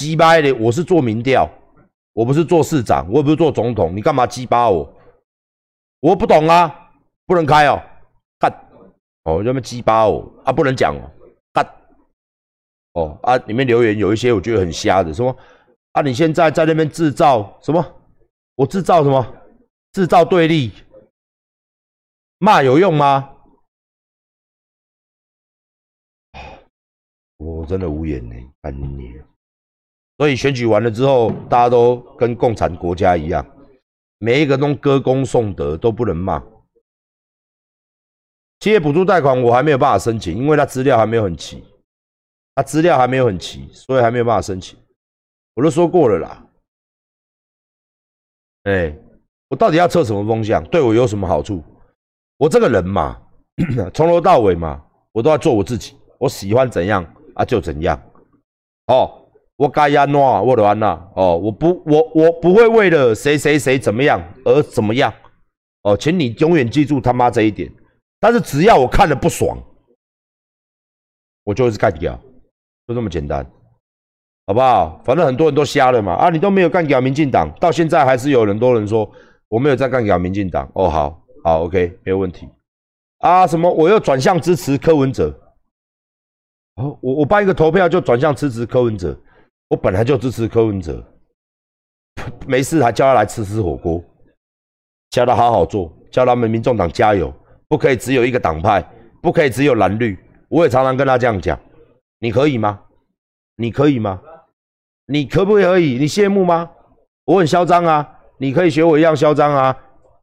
鸡巴的，我是做民调，我不是做市长，我也不是做总统，你干嘛鸡巴我？我不懂啊，不能开哦，干哦，这么鸡巴我啊，不能讲哦，干哦啊，里面留言有一些我觉得很瞎的，什么啊，你现在在那边制造什么？我制造什么？制造对立，骂有用吗？我真的无言呢，干你！所以选举完了之后，大家都跟共产国家一样，每一个都歌功颂德，都不能骂。企业补助贷款我还没有办法申请，因为他资料还没有很齐，他资料还没有很齐，所以还没有办法申请。我都说过了啦。哎，我到底要测什么风向？对我有什么好处？我这个人嘛，从头到尾嘛，我都要做我自己。我喜欢怎样啊就怎样。哦，我该安诺，我都安娜。哦，我不，我我不会为了谁谁谁怎么样而怎么样。哦，请你永远记住他妈这一点。但是只要我看了不爽，我就是干掉，就这么简单。好不好？反正很多人都瞎了嘛。啊，你都没有干掉民进党，到现在还是有很多人说我没有在干掉民进党。哦，好，好，OK，没有问题。啊，什么？我又转向支持柯文哲。哦，我我办一个投票就转向支持柯文哲。我本来就支持柯文哲，没事还叫他来吃吃火锅，叫他好好做，叫他们民众党加油，不可以只有一个党派，不可以只有蓝绿。我也常常跟他这样讲，你可以吗？你可以吗？你可不可以？你羡慕吗？我很嚣张啊！你可以学我一样嚣张啊！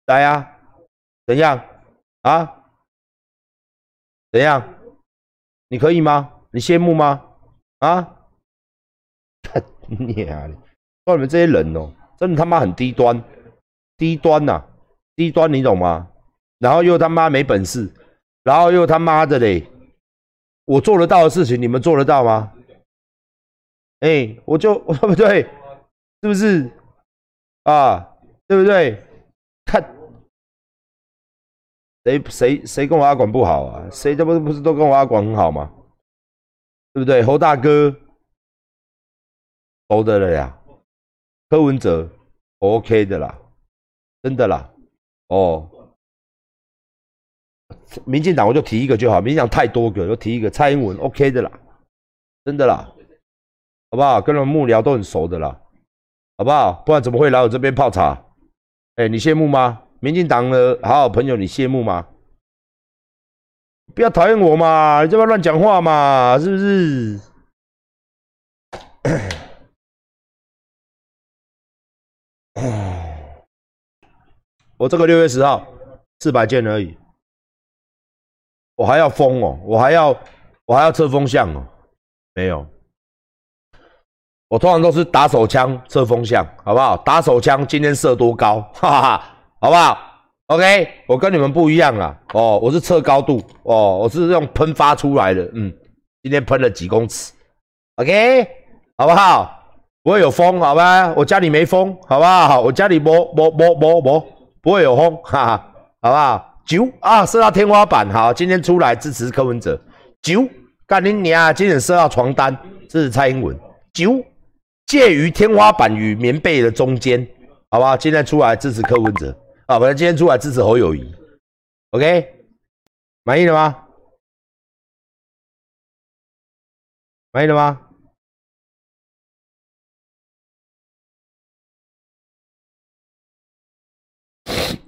来啊！怎样啊？怎样？你可以吗？你羡慕吗？啊？你啊！说你们这些人哦，真的他妈很低端，低端呐，低端你懂吗？然后又他妈没本事，然后又他妈的嘞！我做得到的事情，你们做得到吗？哎，我就 对不对？是不是啊？对不对？看谁谁谁跟我阿管不好啊？谁这不不是都跟我阿管很好吗？对不对？侯大哥，熟的了呀。柯文哲，OK 的啦，真的啦。哦，民进党我就提一个就好，民进党太多个，就提一个。蔡英文，OK 的啦，真的啦。好不好？跟人幕僚都很熟的啦，好不好？不然怎么会来我这边泡茶？哎，你羡慕吗？民进党的好好朋友，你羡慕吗？不要讨厌我嘛，你这边乱讲话嘛，是不是？我这个六月十号四百件而已，我还要封哦，我还要我还要测风向哦，没有。我通常都是打手枪测风向，好不好？打手枪今天射多高，哈哈，好不好？OK，我跟你们不一样啊，哦，我是测高度，哦，我是用喷发出来的，嗯，今天喷了几公尺，OK，好不好？不会有风，好吧？我家里没风，好不好？我家里不不不不不不会有风，哈哈，好不好？九啊，射到天花板，好，今天出来支持柯文哲，九，干你娘，今天射到床单，支持蔡英文，九。介于天花板与棉被的中间，好吧？今天出来支持柯文哲啊，不然今天出来支持侯友谊，OK？满意了吗？满意了吗？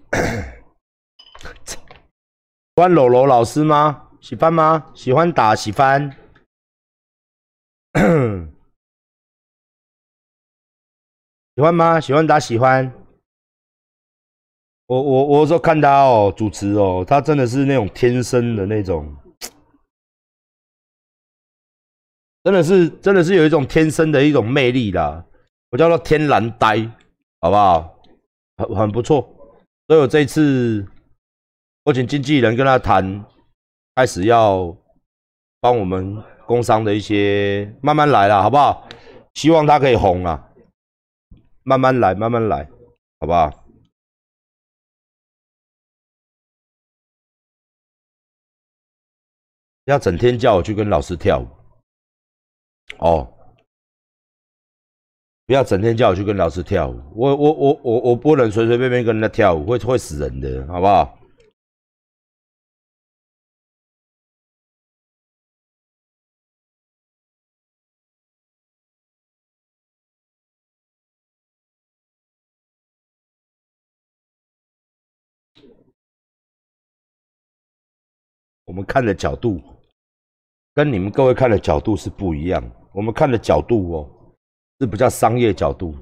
喜欢柔柔老师吗？喜欢吗？喜欢打喜欢。喜欢吗？喜欢打喜欢。我我我说看他哦，主持哦，他真的是那种天生的那种，真的是真的是有一种天生的一种魅力啦。我叫做天然呆，好不好？很很不错。所以我这次我请经纪人跟他谈，开始要帮我们工商的一些慢慢来了，好不好？希望他可以红啊。慢慢来，慢慢来，好不好？要整天叫我去跟老师跳舞，哦，不要整天叫我去跟老师跳舞，我我我我我不能随随便便跟人家跳舞，会会死人的，好不好？我们看的角度跟你们各位看的角度是不一样。我们看的角度哦，是比较商业角度，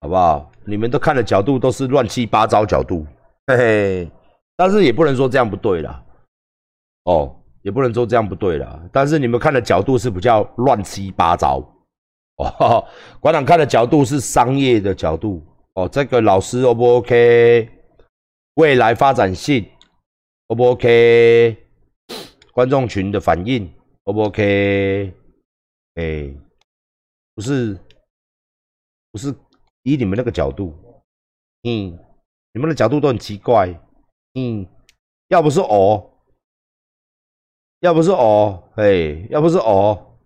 好不好？你们都看的角度都是乱七八糟角度，嘿嘿。但是也不能说这样不对啦，哦，也不能说这样不对啦。但是你们看的角度是比较乱七八糟，哦。馆长看的角度是商业的角度，哦，这个老师 O 不 OK？未来发展性 O 不 OK？观众群的反应，O 不 OK？哎，不是，不是以你们那个角度，嗯，你们的角度都很奇怪，嗯，要不是哦，要不是哦，哎，要不是哦，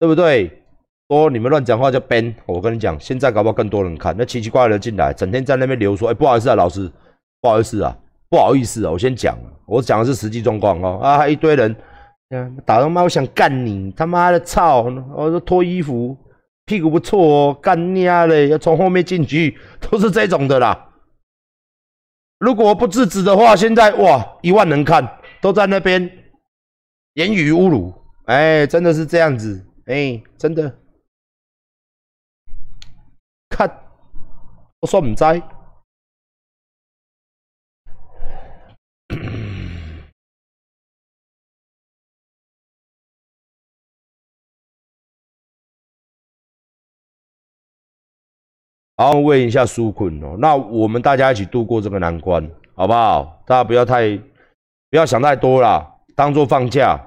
对不对？说你们乱讲话叫编我跟你讲，现在搞不好更多人看，那奇奇怪怪的进来，整天在那边留说，哎，不好意思啊，老师，不好意思啊。不好意思啊，我先讲，我讲的是实际状况哦。啊，一堆人，打他妈，我想干你，他妈的操！我说脱衣服，屁股不错哦，干你啊嘞，要从后面进去，都是这种的啦。如果不制止的话，现在哇，一万人看，都在那边言语侮辱，哎，真的是这样子，哎，真的，看，我说唔知。然后问一下苏坤哦，那我们大家一起度过这个难关，好不好？大家不要太不要想太多啦，当做放假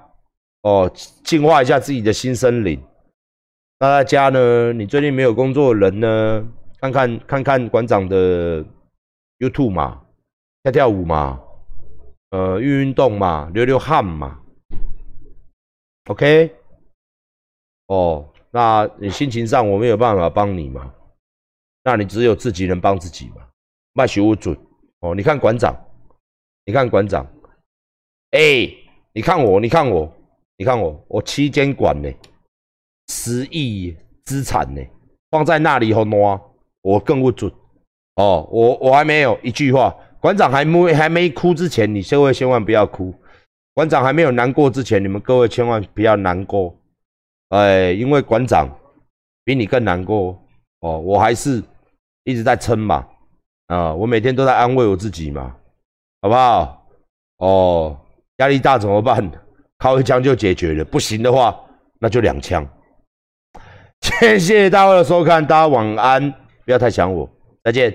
哦，净化一下自己的新森林。那大家呢？你最近没有工作的人呢？看看看看馆长的 YouTube 嘛，跳跳舞嘛，呃，运运动嘛，流流汗嘛。OK，哦，那你心情上我没有办法帮你嘛？那你只有自己能帮自己嘛？卖学无准哦！你看馆长，你看馆长，哎，你看我，你看我，你看我，我七间馆呢，十亿资产呢，放在那里以后呢，我更不准哦！我我还没有一句话，馆长还没还没哭之前，你各位千万不要哭；馆长还没有难过之前，你们各位千万不要难过，哎，因为馆长比你更难过哦，我还是。一直在撑嘛，啊，我每天都在安慰我自己嘛，好不好？哦，压力大怎么办？靠一枪就解决了，不行的话那就两枪。谢谢大家的收看，大家晚安，不要太想我，再见。